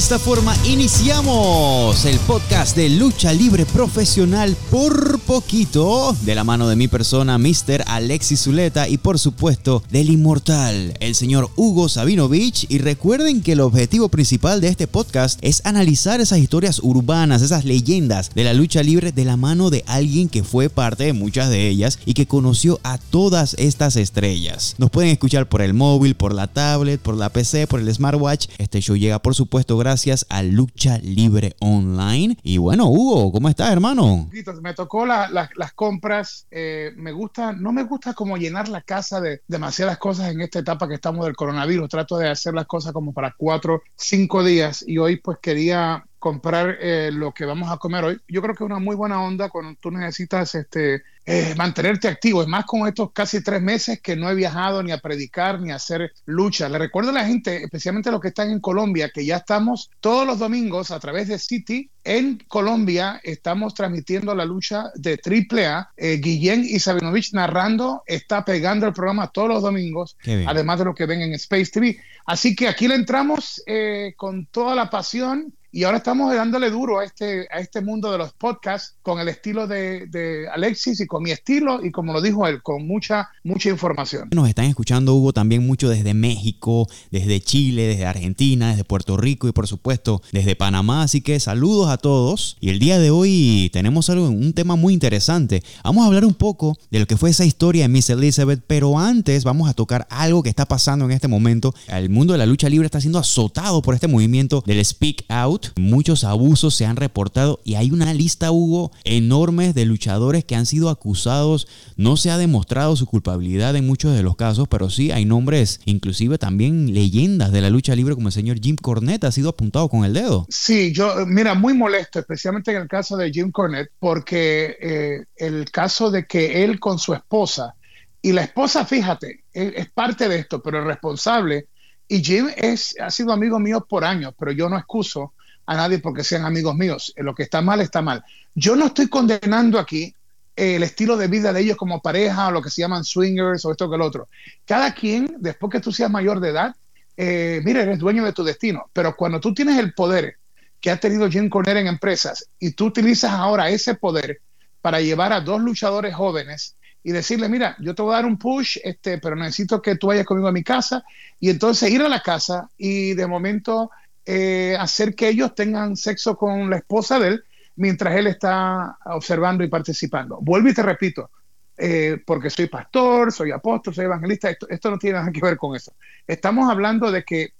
De esta forma iniciamos el podcast de lucha libre profesional por poquito, de la mano de mi persona, Mr. Alexis Zuleta, y por supuesto del inmortal, el señor Hugo Sabinovich. Y recuerden que el objetivo principal de este podcast es analizar esas historias urbanas, esas leyendas de la lucha libre de la mano de alguien que fue parte de muchas de ellas y que conoció a todas estas estrellas. Nos pueden escuchar por el móvil, por la tablet, por la PC, por el smartwatch. Este show llega por supuesto gracias a Lucha Libre Online. Y bueno, Hugo, ¿cómo estás, hermano? Me tocó las compras. Eh, me gusta, no me gusta como llenar la casa de demasiadas cosas en esta etapa que estamos del coronavirus. Trato de hacer las cosas como para cuatro, cinco días. Y hoy pues quería comprar eh, lo que vamos a comer hoy. Yo creo que es una muy buena onda cuando tú necesitas este, eh, mantenerte activo. Es más con estos casi tres meses que no he viajado ni a predicar ni a hacer lucha. Le recuerdo a la gente, especialmente los que están en Colombia, que ya estamos todos los domingos a través de City en Colombia. Estamos transmitiendo la lucha de AAA. Eh, Guillén y Sabinovich narrando, está pegando el programa todos los domingos, además de lo que ven en Space TV. Así que aquí le entramos eh, con toda la pasión y ahora estamos dándole duro a este, a este mundo de los podcasts con el estilo de, Alexis y con mi estilo y como lo dijo él, con mucha, mucha información. Nos están escuchando, Hugo, también mucho desde México, desde Chile, desde Argentina, desde Puerto Rico y por supuesto desde Panamá. Así que saludos a todos. Y el día de hoy tenemos algo, un tema muy interesante. Vamos a hablar un poco de lo que fue esa historia de Miss Elizabeth, pero antes vamos a tocar algo que está pasando en este momento. El mundo de la lucha libre está siendo azotado por este movimiento del Speak Out Muchos abusos se han reportado y hay una lista, Hugo, enorme de luchadores que han sido acusados. No se ha demostrado su culpabilidad en muchos de los casos, pero sí hay nombres, inclusive también leyendas de la lucha libre como el señor Jim Cornette ha sido apuntado con el dedo. Sí, yo, mira, muy molesto, especialmente en el caso de Jim Cornette, porque eh, el caso de que él con su esposa, y la esposa, fíjate, es parte de esto, pero el responsable, y Jim es, ha sido amigo mío por años, pero yo no excuso a nadie porque sean amigos míos. Eh, lo que está mal está mal. Yo no estoy condenando aquí eh, el estilo de vida de ellos como pareja o lo que se llaman swingers o esto que el otro. Cada quien, después que tú seas mayor de edad, eh, mira, eres dueño de tu destino. Pero cuando tú tienes el poder que ha tenido Jim Cornette en empresas y tú utilizas ahora ese poder para llevar a dos luchadores jóvenes y decirle, mira, yo te voy a dar un push, este, pero necesito que tú vayas conmigo a mi casa y entonces ir a la casa y de momento eh, hacer que ellos tengan sexo con la esposa de él mientras él está observando y participando. Vuelvo y te repito, eh, porque soy pastor, soy apóstol, soy evangelista, esto, no tiene nada que ver con eso. Estamos hablando de que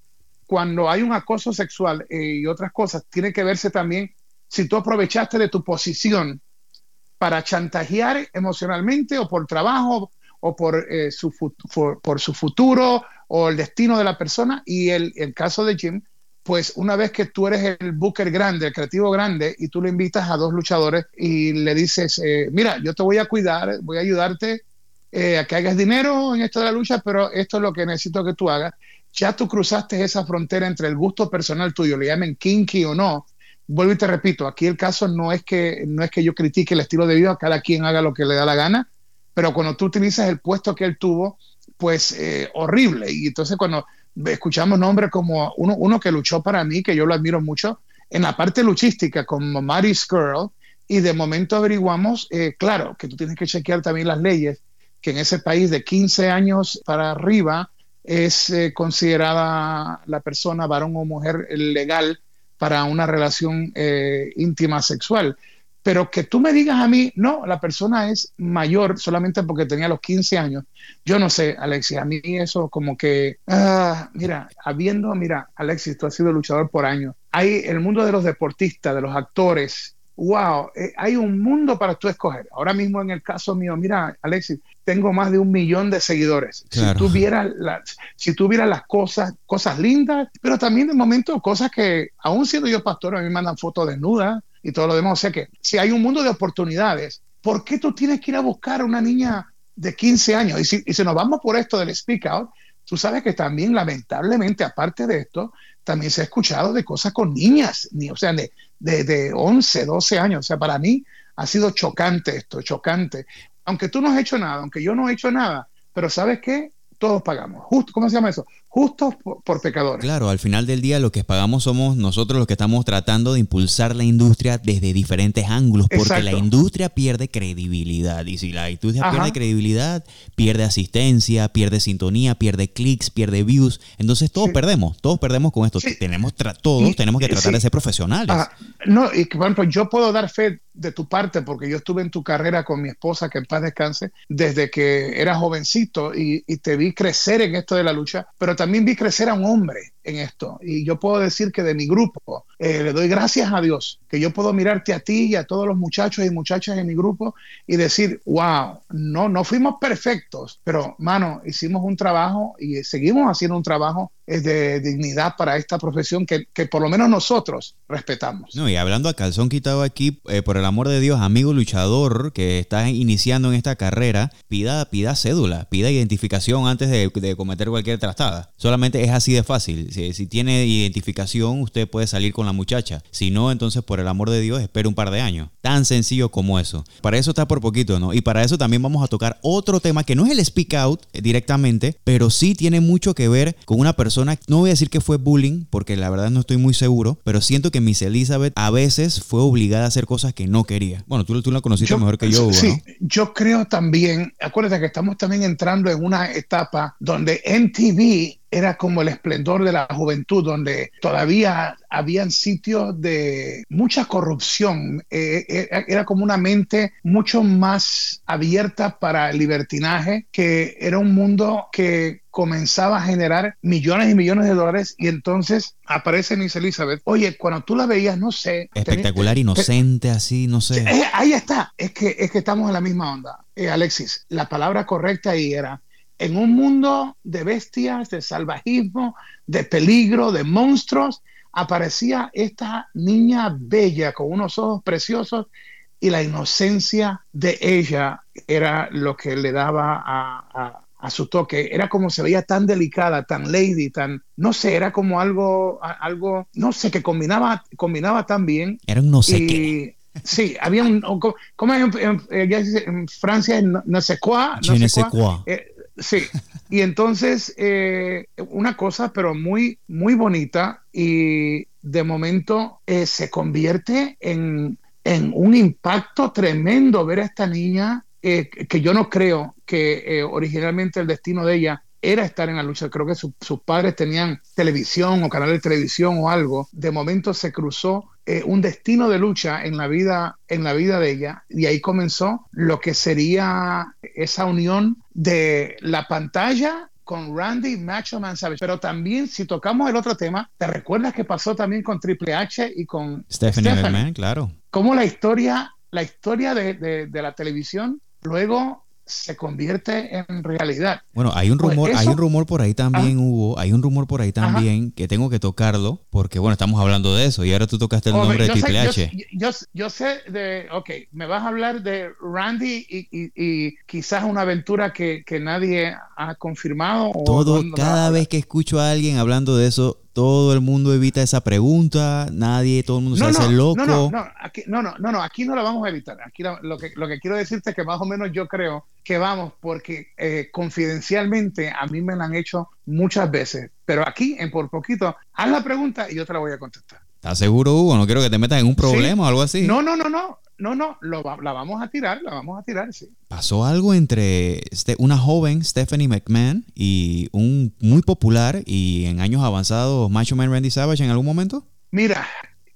cuando hay un acoso sexual eh, y otras cosas, tiene que verse también si tú aprovechaste de tu posición para chantajear emocionalmente o por trabajo o por, su, por, su futuro o el destino de la persona. Y el, el caso de Jim pues una vez que tú eres el booker grande, el creativo grande, y tú le invitas a dos luchadores y le dices, eh, mira, yo te voy a cuidar, voy a ayudarte eh, a que hagas dinero en esto de la lucha, pero esto es lo que necesito que tú hagas. Ya tú cruzaste esa frontera entre el gusto personal tuyo, le llamen kinky o no. Vuelvo y te repito, aquí el caso no es que, no es que yo critique el estilo de vida, cada quien haga lo que le da la gana, pero cuando tú utilizas el puesto que él tuvo, pues eh, horrible. Y entonces cuando escuchamos nombres como uno, uno que luchó para mí, que yo lo admiro mucho, en la parte luchística, como Mary Skrull, y de momento averiguamos, eh, claro, que tú tienes que chequear también las leyes, que en ese país de 15 años para arriba es eh, considerada la persona, varón o mujer, legal para una relación eh, íntima sexual. Pero que tú me digas a mí, no, la persona es mayor solamente porque tenía los 15 años. Yo no sé, Alexis, a mí eso como que, ah, mira, habiendo, mira, Alexis, tú has sido luchador por años. Hay el mundo de los deportistas, de los actores. Wow, eh, hay un mundo para tú escoger. Ahora mismo en el caso mío, mira, Alexis, tengo más de un millón de seguidores. Si tú vieras las, si tuviera las cosas, cosas lindas, pero también de momento cosas que, aún siendo yo pastor, a mí me mandan fotos desnudas, y todo lo demás. O sea que si hay un mundo de oportunidades, ¿por qué tú tienes que ir a buscar a una niña de 15 años? Y si, y si nos vamos por esto del speak out, tú sabes que también lamentablemente, aparte de esto, también se ha escuchado de cosas con niñas, o sea, de, de, de 11, 12 años. O sea, para mí ha sido chocante esto, chocante. Aunque tú no has hecho nada, aunque yo no he hecho nada, pero ¿sabes qué? Todos pagamos. Justo, ¿cómo se llama eso? Justos por, pecadores. Claro, al final del día lo que pagamos somos nosotros los que estamos tratando de impulsar la industria desde diferentes ángulos, porque la industria pierde credibilidad. Y si la industria pierde credibilidad, pierde asistencia, pierde sintonía, pierde clics, pierde views. Entonces todos perdemos, todos perdemos con esto. Tenemos todos tenemos que tratar de ser profesionales. no, y por ejemplo, yo puedo dar fe de tu parte, porque yo estuve en tu carrera con mi esposa, que en paz descanse, desde que era jovencito y, y te vi crecer en esto de la lucha, pero también vi crecer a un hombre en esto. Y yo puedo decir que de mi grupo, eh, le doy gracias a Dios, que yo puedo mirarte a ti y a todos los muchachos y muchachas en mi grupo y decir, wow, no, no fuimos perfectos, pero mano, hicimos un trabajo y seguimos haciendo un trabajo de dignidad para esta profesión que, que, por lo menos nosotros respetamos. No, y hablando a calzón quitado aquí, eh, por el amor de Dios, amigo luchador que está iniciando en esta carrera, pida, pida cédula, pida identificación antes de, de cometer cualquier trastada. Solamente es así de fácil si, tiene identificación, usted puede salir con la muchacha. Si no, entonces por el amor de Dios, espere un par de años. Tan sencillo como eso. Para eso está por poquito, ¿no? Y para eso también vamos a tocar otro tema que no es el speak out directamente, pero sí tiene mucho que ver con una persona, no voy a decir que fue bullying, porque la verdad no estoy muy seguro, pero siento que Miss Elizabeth a veces fue obligada a hacer cosas que no quería. Bueno, tú, tú la conociste mejor que yo, Sí, yo creo también, acuérdate que estamos también entrando en una etapa donde MTV era como el esplendor de la juventud, donde todavía habían sitios de mucha corrupción. Eh, eh, era como una mente mucho más abierta para el libertinaje, que era un mundo que comenzaba a generar millones y millones de dólares y entonces aparece Miss Elizabeth. Oye, cuando tú la veías, no sé. Espectacular, inocente, así, no sé. Eh, ahí está, es que, es que estamos en la misma onda. Alexis, la palabra correcta ahí era en un mundo de bestias, de salvajismo, de peligro, de monstruos, aparecía esta niña bella con unos ojos preciosos y la inocencia de ella era lo que le daba a, su toque. Era como se veía tan delicada, tan lady, tan, no sé, era como algo, algo, no sé, que combinaba, combinaba tan bien. Era un no sé qué. Sí, había un, ¿cómo es en, Francia? No, sé cuá. No sé cuá. Sí, y entonces eh, una cosa, pero muy, muy bonita y de momento eh, se convierte en, un impacto tremendo ver a esta niña eh, que yo no creo que originalmente el destino de ella era estar en la lucha. Creo que sus padres tenían televisión o canal de televisión o algo. De momento se cruzó eh, un destino de lucha en la vida en la vida de ella y ahí comenzó lo que sería esa unión de la pantalla con Randy Macho Man Savage. Pero también, si tocamos el otro tema, ¿te recuerdas que pasó también con Triple H y con Stephanie, McMahon? Claro. Cómo la historia, la historia de, de la televisión luego se convierte en realidad. Bueno, hay un pues rumor, hay un rumor por ahí también, Hugo, hay un rumor por ahí también que tengo que tocarlo, porque bueno, estamos hablando de eso y ahora tú tocaste el nombre de Triple H. Yo, sé de, ok, me vas a hablar de Randy y, quizás una aventura que, nadie ha confirmado. Todo, cada vez que escucho a alguien hablando de eso, todo el mundo evita esa pregunta, nadie, todo el mundo se hace loco. No, no, no, aquí, no, no, no, aquí no la vamos a evitar. Aquí lo, que, lo que quiero decirte es que más o menos yo creo que vamos, porque eh, confidencialmente a mí me la han hecho muchas veces, pero aquí en por poquito, haz la pregunta y yo te la voy a contestar. ¿Estás seguro, Hugo? No quiero que te metas en un problema o algo así. No, no, no, no. No, no, lo, la vamos a tirar, la vamos a tirar, sí. Pasó algo entre este, una joven Stephanie McMahon y un muy popular y en años avanzados Macho Man Randy Savage en algún momento. Mira,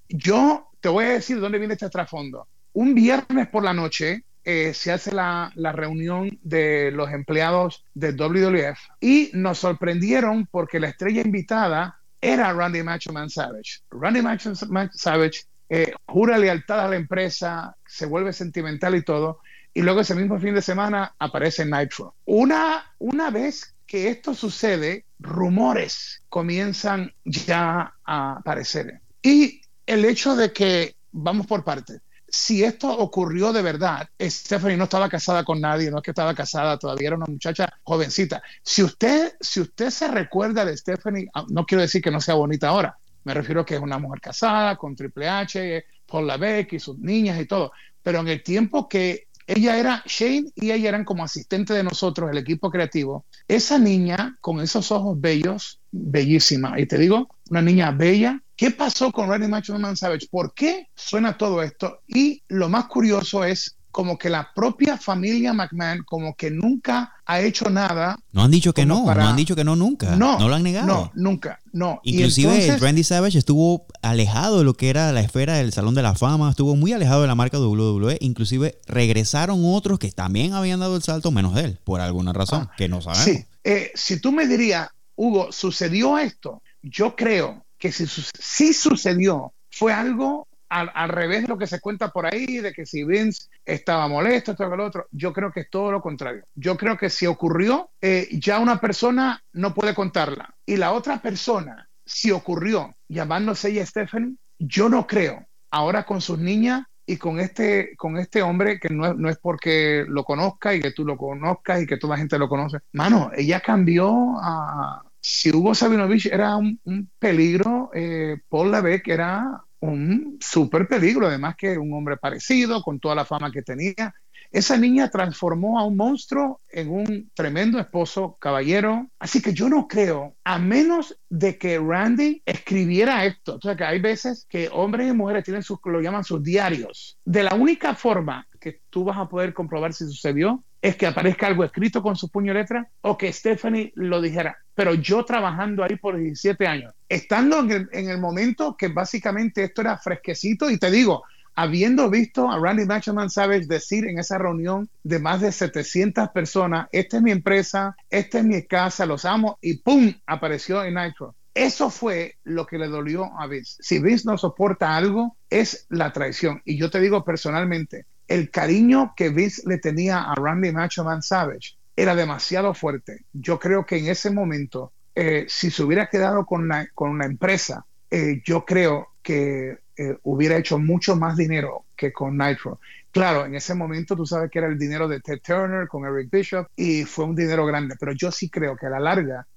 yo te voy a decir dónde viene este trasfondo. Un viernes por la noche eh, se hace la, la, reunión de los empleados de WWF y nos sorprendieron porque la estrella invitada era Randy Macho Man Savage. Randy Macho Man Savage eh, jura lealtad a la empresa, se vuelve sentimental y todo, y luego ese mismo fin de semana aparece Nitro. Una, una vez que esto sucede, rumores comienzan ya a aparecer. Y el hecho de que, vamos por partes, si esto ocurrió de verdad, Stephanie no estaba casada con nadie, no es que estaba casada, todavía era una muchacha jovencita. Si usted, si usted se recuerda de Stephanie, ah, no quiero decir que no sea bonita ahora, me refiero a que es una mujer casada con Triple H, Paul Lavec y sus niñas y todo. Pero en el tiempo que ella era Shane y ella eran como asistente de nosotros, el equipo creativo, esa niña con esos ojos bellos, bellísima. Y te digo, una niña bella. ¿Qué pasó con Randy Man Savage? ¿Por qué suena todo esto? Y lo más curioso es como que la propia familia McMahon como que nunca ha hecho nada. No han dicho que no, no han dicho que no nunca. No, no lo han negado. No, nunca, no. Inclusive Randy Savage estuvo alejado de lo que era la esfera del Salón de la Fama, estuvo muy alejado de la marca WWE, inclusive regresaron otros que también habían dado el salto menos él, por alguna razón, ah, que no sabemos. Sí, eh, si tú me dirías, Hugo, ¿sucedió esto? Yo creo que si, si sucedió, fue algo al, revés de lo que se cuenta por ahí, de que si Vince estaba molesto, esto que lo otro, yo creo que es todo lo contrario. Yo creo que si ocurrió, eh, ya una persona no puede contarla. Y la otra persona, si ocurrió llamándose ella Stephanie, yo no creo. Ahora con sus niñas y con este, con este hombre que no, no, es porque lo conozca y que tú lo conozcas y que toda la gente lo conoce. Mano, ella cambió a... Si Hugo Sabinovich era un, peligro, eh, Paul Levesque era un súper peligro, además que un hombre parecido, con toda la fama que tenía. Esa niña transformó a un monstruo en un tremendo esposo caballero. Así que yo no creo, a menos de que Randy escribiera esto. O sea, que hay veces que hombres y mujeres tienen sus, lo llaman sus diarios. De la única forma que tú vas a poder comprobar si sucedió es que aparezca algo escrito con su puño letra o que Stephanie lo dijera. Pero yo trabajando ahí por 17 años, estando en el, momento que básicamente esto era fresquecito, y te digo, habiendo visto a Randy Machoman Savage decir en esa reunión de más de 700 personas, esta es mi empresa, esta es mi casa, los amo, y ¡pum! apareció en Nitro. Eso fue lo que le dolió a Vince. Si Vince no soporta algo, es la traición. Y yo te digo personalmente, el cariño que Vince le tenía a Randy Macho Man Savage era demasiado fuerte. Yo creo que en ese momento, eh, si se hubiera quedado con la, con empresa, eh, yo creo que eh, hubiera hecho mucho más dinero que con Nitro. Claro, en ese momento tú sabes que era el dinero de Ted Turner con Eric Bishop y fue un dinero grande, pero yo sí creo que a la larga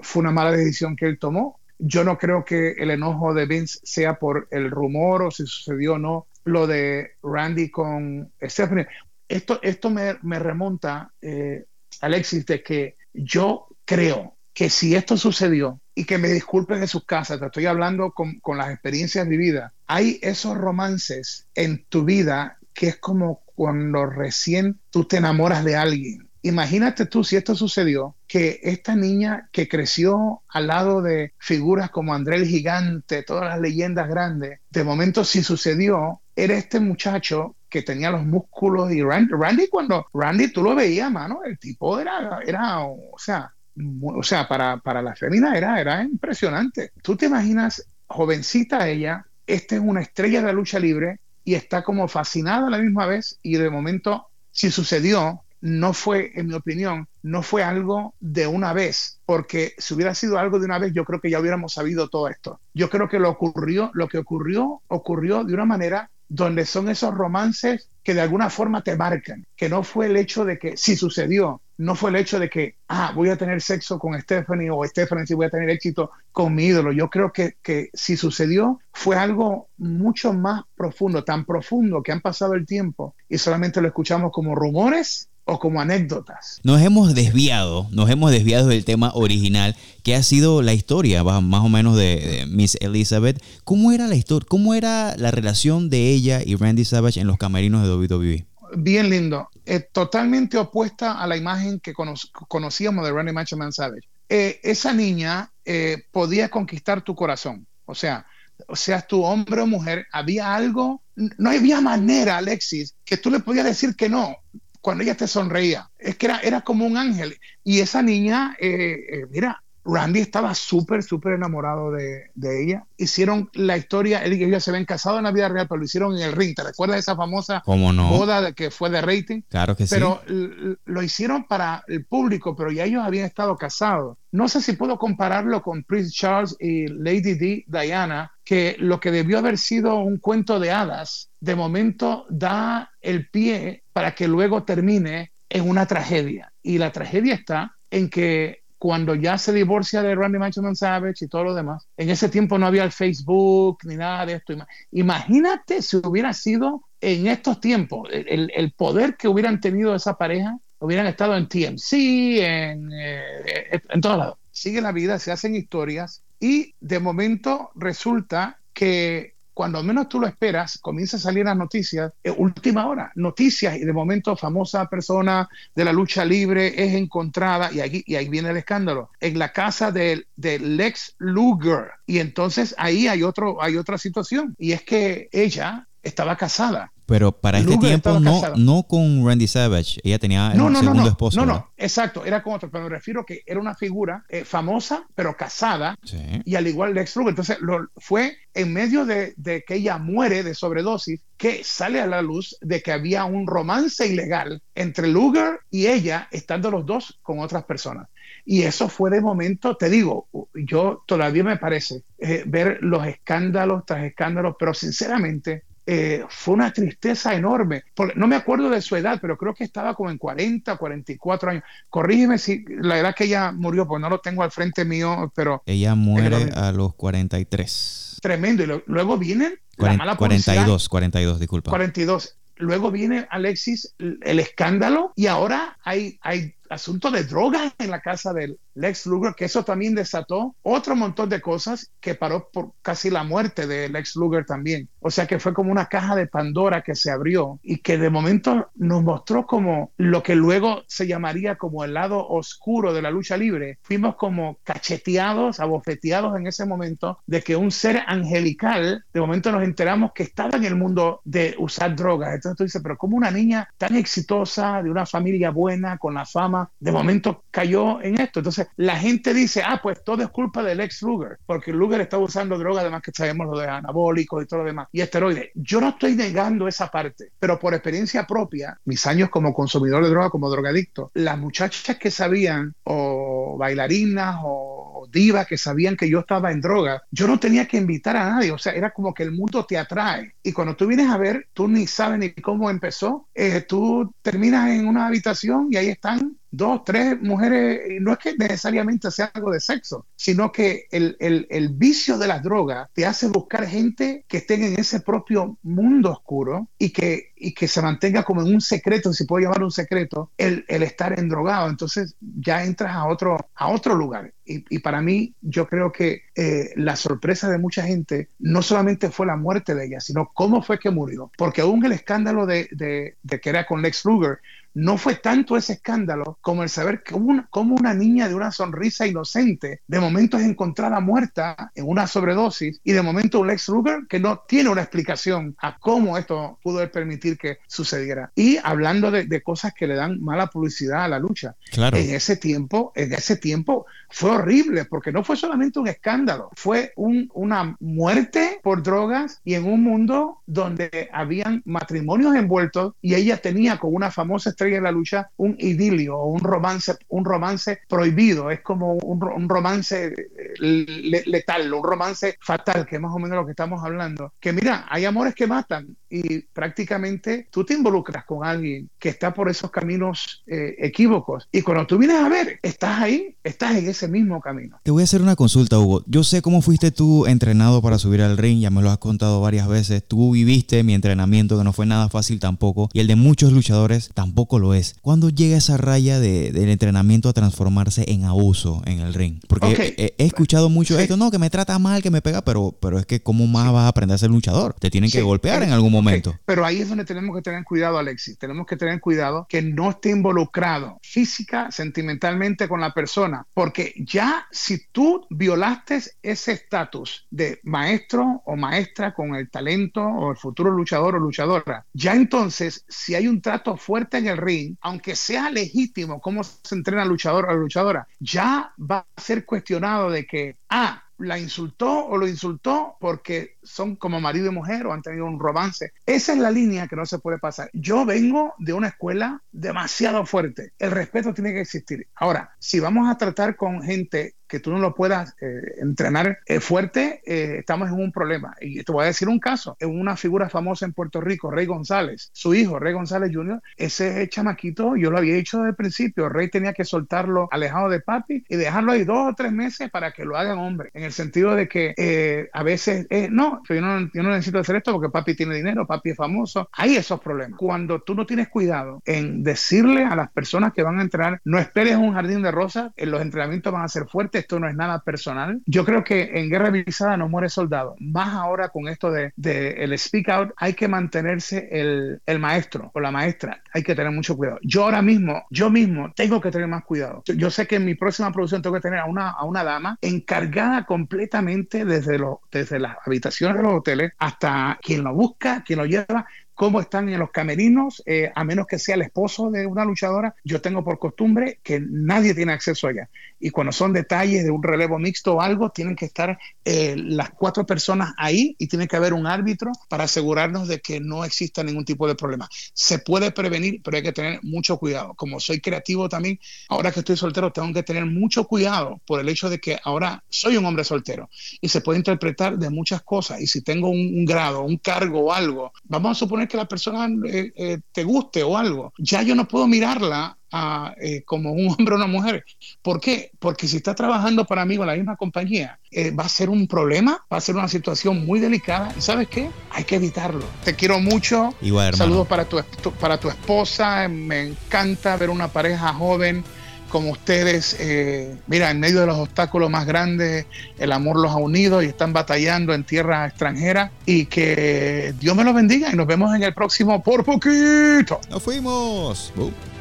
fue una mala decisión que él tomó. Yo no creo que el enojo de Vince sea por el rumor o si sucedió o no lo de Randy con Stephanie. Esto, esto me, remonta, eh, Alexis, de que yo creo que si esto sucedió, y que me disculpen en sus casas, te estoy hablando con, con las experiencias vividas, hay esos romances en tu vida que es como cuando recién tú te enamoras de alguien. Imagínate tú si esto sucedió, que esta niña que creció al lado de figuras como André el Gigante, todas las leyendas grandes, de momento si sucedió, era este muchacho que tenía los músculos y Randy, cuando Randy tú lo veías, mano, el tipo era, era o sea, o sea, para, para la fémina era, era impresionante. Tú te imaginas, jovencita ella, esta es una estrella de la lucha libre y está como fascinada a la misma vez y de momento, si sucedió, no fue, en mi opinión, no fue algo de una vez, porque si hubiera sido algo de una vez, yo creo que ya hubiéramos sabido todo esto. Yo creo que lo ocurrió, lo que ocurrió, ocurrió de una manera donde son esos romances que de alguna forma te marcan, que no fue el hecho de que si sucedió, no fue el hecho de que, ah, voy a tener sexo con Stephanie o Stephanie si voy a tener éxito con mi ídolo. Yo creo que, que si sucedió fue algo mucho más profundo, tan profundo que han pasado el tiempo y solamente lo escuchamos como rumores o como anécdotas. Nos hemos desviado, nos hemos desviado del tema original, que ha sido la historia más o menos de, Miss Elizabeth. ¿Cómo era la historia, cómo era la relación de ella y Randy Savage en los camerinos de WWE? Bien lindo, eh, totalmente opuesta a la imagen que conocíamos de Randy Macho Man Savage. Eh, esa niña eh, podía conquistar tu corazón, o sea, seas tu hombre o mujer, había algo, no había manera, Alexis, que tú le podías decir que no cuando ella te sonreía. Es que era, era como un ángel. Y esa niña, eh, eh, mira, Randy estaba súper, súper enamorado de, ella. Hicieron la historia, él y ella se ven casados en la vida real, pero lo hicieron en el ring. ¿Te recuerdas esa famosa boda de que fue de rating? Claro que sí. Pero lo hicieron para el público, pero ya ellos habían estado casados. No sé si puedo compararlo con Prince Charles y Lady D, Diana, que lo que debió haber sido un cuento de hadas, de momento da el pie para que luego termine en una tragedia. Y la tragedia está en que cuando ya se divorcia de Randy Macho Savage y todo lo demás, en ese tiempo no había el Facebook ni nada de esto. Imagínate si hubiera sido en estos tiempos, el, el poder que hubieran tenido esa pareja, hubieran estado en TMC, en, eh, en todos lados. sigue la vida, se hacen historias y de momento resulta que cuando menos tú lo esperas, comienza a salir las noticias, última hora, noticias, y de momento famosa persona de la lucha libre es encontrada, y, aquí, y ahí viene el escándalo, en la casa de, de Lex Luger. Y entonces ahí hay, otro, hay otra situación, y es que ella estaba casada pero para este tiempo no, no con Randy Savage, ella tenía un segundo esposo. No, no, exacto, era con otro, pero me refiero que era una figura eh, famosa, pero casada, y al igual Lex Luger. Entonces lo, fue en medio de, de, que ella muere de sobredosis que sale a la luz de que había un romance ilegal entre Luger y ella, estando los dos con otras personas. Y eso fue de momento, te digo, yo todavía me parece eh, ver los escándalos tras escándalos, pero sinceramente eh, fue una tristeza enorme. Porque no me acuerdo de su edad, pero creo que estaba como en 40, 44 años. Corrígeme si la edad que ella murió, pues no lo tengo al frente mío, pero... Ella muere a los 43. Tremendo. Y luego vienen... 42, 42, disculpa. 42. Luego viene Alexis, el escándalo, y ahora hay, hay asunto de drogas en la casa del Lex Luger, que eso también desató otro montón de cosas que paró por casi la muerte de Lex Luger también. O sea que fue como una caja de Pandora que se abrió y que de momento nos mostró como lo que luego se llamaría como el lado oscuro de la lucha libre. Fuimos como cacheteados, abofeteados en ese momento de que un ser angelical, de momento nos enteramos que estaba en el mundo de usar drogas. Entonces tú dices, pero como una niña tan exitosa, de una familia buena, con la fama, de momento cayó en esto. Entonces la gente dice, ah, pues todo es culpa del ex Luger, porque Luger está usando droga, además que sabemos lo de anabólicos y todo lo demás, y esteroides. Yo no estoy negando esa parte, pero por experiencia propia, mis años como consumidor de droga, como drogadicto, las muchachas que sabían, o bailarinas, o divas que sabían que yo estaba en droga, yo no tenía que invitar a nadie, o sea, era como que el mundo te atrae. Y cuando tú vienes a ver, tú ni sabes ni cómo empezó, eh, tú terminas en una habitación y ahí están dos, tres mujeres, y no es que necesariamente sea algo de sexo, sino que el, vicio de las drogas te hace buscar gente que esté en ese propio mundo oscuro y que, y que se mantenga como en un secreto, si puedo llamar un secreto, el, estar endrogado. Entonces ya entras a otro, a otro lugar. Y, para mí, yo creo que eh, la sorpresa de mucha gente no solamente fue la muerte de ella, sino cómo fue que murió. Porque aún el escándalo de, de, de que era con Lex Luger, no fue tanto ese escándalo como el saber cómo una, una, niña de una sonrisa inocente de momento es encontrada muerta en una sobredosis y de momento un Lex Luger que no tiene una explicación a cómo esto pudo permitir que sucediera. Y hablando de, cosas que le dan mala publicidad a la lucha. Claro. En ese tiempo, en ese tiempo fue horrible porque no fue solamente un escándalo, fue un, una muerte por drogas y en un mundo donde habían matrimonios envueltos y ella tenía con una famosa estrella en la lucha un idilio un romance, un romance prohibido, es como un, romance eh, letal, un romance fatal, que es más o menos lo que estamos hablando. Que mira, hay amores que matan y prácticamente tú te involucras con alguien que está por esos caminos eh, equívocos y cuando tú vienes a ver, estás ahí, estás en ese mismo camino. Te voy a hacer una consulta, Hugo. Yo sé cómo fuiste tú entrenado para subir al ring, ya me lo has contado varias veces. Tú viviste mi entrenamiento, que no fue nada fácil tampoco, y el de muchos luchadores tampoco lo es. ¿Cuándo llega esa raya de, del entrenamiento a transformarse en abuso en el ring? Porque he, escuchado mucho esto, no, que me trata mal, que me pega, pero, pero es que ¿cómo más vas a aprender a ser luchador? Te tienen que golpear en algún momento. Pero ahí es donde tenemos que tener cuidado, Alexis. Tenemos que tener cuidado que no esté involucrado física, sentimentalmente con la persona, porque ya si tú violaste ese estatus de maestro o maestra con el talento o el futuro luchador o luchadora, ya entonces si hay un trato fuerte en el aunque sea legítimo cómo se entrena luchador o luchadora, ya va a ser cuestionado de que, ah, la insultó o lo insultó porque son como marido y mujer o han tenido un romance. Esa es la línea que no se puede pasar. Yo vengo de una escuela demasiado fuerte. El respeto tiene que existir. Ahora, si vamos a tratar con gente que tú no lo puedas eh, entrenar eh, fuerte, eh, estamos en un problema. Y te voy a decir un caso. En una figura famosa en Puerto Rico, Rey González, su hijo, Rey González Jr., ese chamaquito, yo lo había dicho desde el principio, Rey tenía que soltarlo alejado de papi y dejarlo ahí dos o tres meses para que lo hagan hombre. En el sentido de que a veces, no yo, no, yo no necesito hacer esto porque papi tiene dinero, papi es famoso. Hay esos problemas. Cuando tú no tienes cuidado en decirle a las personas que van a entrenar, no esperes un jardín de rosas, los entrenamientos van a ser fuertes esto no es nada personal. Yo creo que en guerra avisada no muere soldado. Más ahora con esto de, el speak out, hay que mantenerse el, el, maestro o la maestra. Hay que tener mucho cuidado. Yo ahora mismo, yo mismo tengo que tener más cuidado. Yo sé que en mi próxima producción tengo que tener a una, a una dama encargada completamente desde, los, desde las habitaciones de los hoteles hasta quien lo busca, quien lo lleva, cómo están en los camerinos, eh, a menos que sea el esposo de una luchadora. Yo tengo por costumbre que nadie tiene acceso allá. Y cuando son detalles de un relevo mixto o algo, tienen que estar eh, las cuatro personas ahí y tiene que haber un árbitro para asegurarnos de que no exista ningún tipo de problema. Se puede prevenir, pero hay que tener mucho cuidado. Como soy creativo también, ahora que estoy soltero, tengo que tener mucho cuidado por el hecho de que ahora soy un hombre soltero y se puede interpretar de muchas cosas. Y si tengo un, un grado, un cargo o algo, vamos a suponer que la persona eh, eh, te guste o algo, ya yo no puedo mirarla eh, como un hombre o una mujer. ¿Por qué? Porque si está trabajando para mí en la misma compañía, va a ser un problema, va a ser una situación muy delicada. ¿Y sabes qué? Hay que evitarlo. Te quiero mucho. Igual, Saludos para tu, para tu esposa. Me encanta ver una pareja joven como ustedes, eh, mira, en medio de los obstáculos más grandes, el amor los ha unido y están batallando en tierra extranjera. Y que Dios me los bendiga y nos vemos en el próximo Por Poquito. Nos fuimos. Uh.